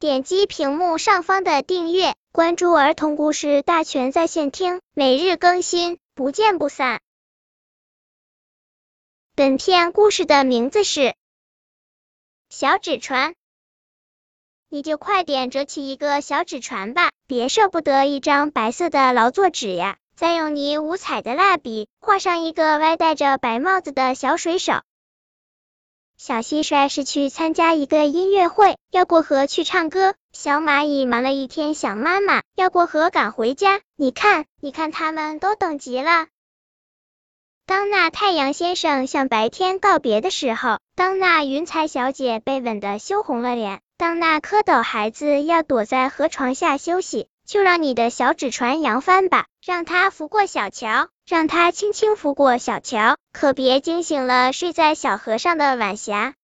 点击屏幕上方的订阅，关注儿童故事大全在线听，每日更新，不见不散。本片故事的名字是《小纸船》，你就快点折起一个小纸船吧，别舍不得一张白色的劳作纸呀！再用你五彩的蜡笔画上一个歪戴着白帽子的小水手。小蟋蟀是去参加一个音乐会，要过河去唱歌。小蚂蚁忙了一天想妈妈，要过河赶回家。你看，你看，他们都等急了。当那太阳先生向白天告别的时候，当那云彩小姐被吻得羞红了脸，当那蝌蚪孩子要躲在河床下休息。就让你的小纸船扬帆吧，让它浮过小桥，让它轻轻浮过小桥，可别惊醒了睡在小河上的晚霞。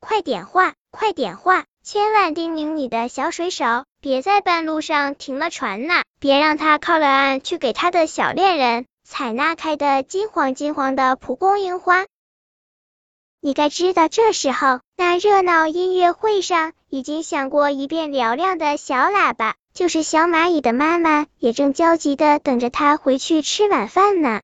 快点画，快点画，千万叮咛你的小水手，别在半路上停了船呐，别让他靠了岸去给他的小恋人采那开的金黄金黄的蒲公英花。你该知道，这时候那热闹音乐会上已经响过一遍嘹亮的小喇叭。就是小蚂蚁的妈妈也正焦急的等着它回去吃晚饭呢。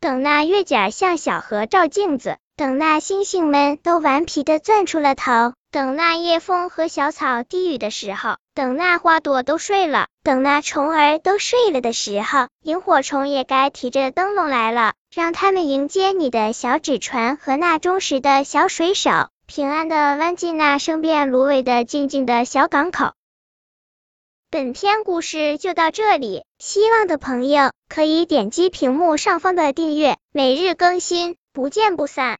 等那月甲向小河照镜子，等那星星们都顽皮的钻出了头，等那夜风和小草低语的时候，等那花朵都睡了，等那虫儿都睡了的时候，萤火虫也该提着灯笼来了，让他们迎接你的小纸船和那忠实的小水手，平安的弯进那生遍芦苇的静静的小港口。本篇故事就到这里，希望的朋友可以点击屏幕上方的订阅，每日更新，不见不散。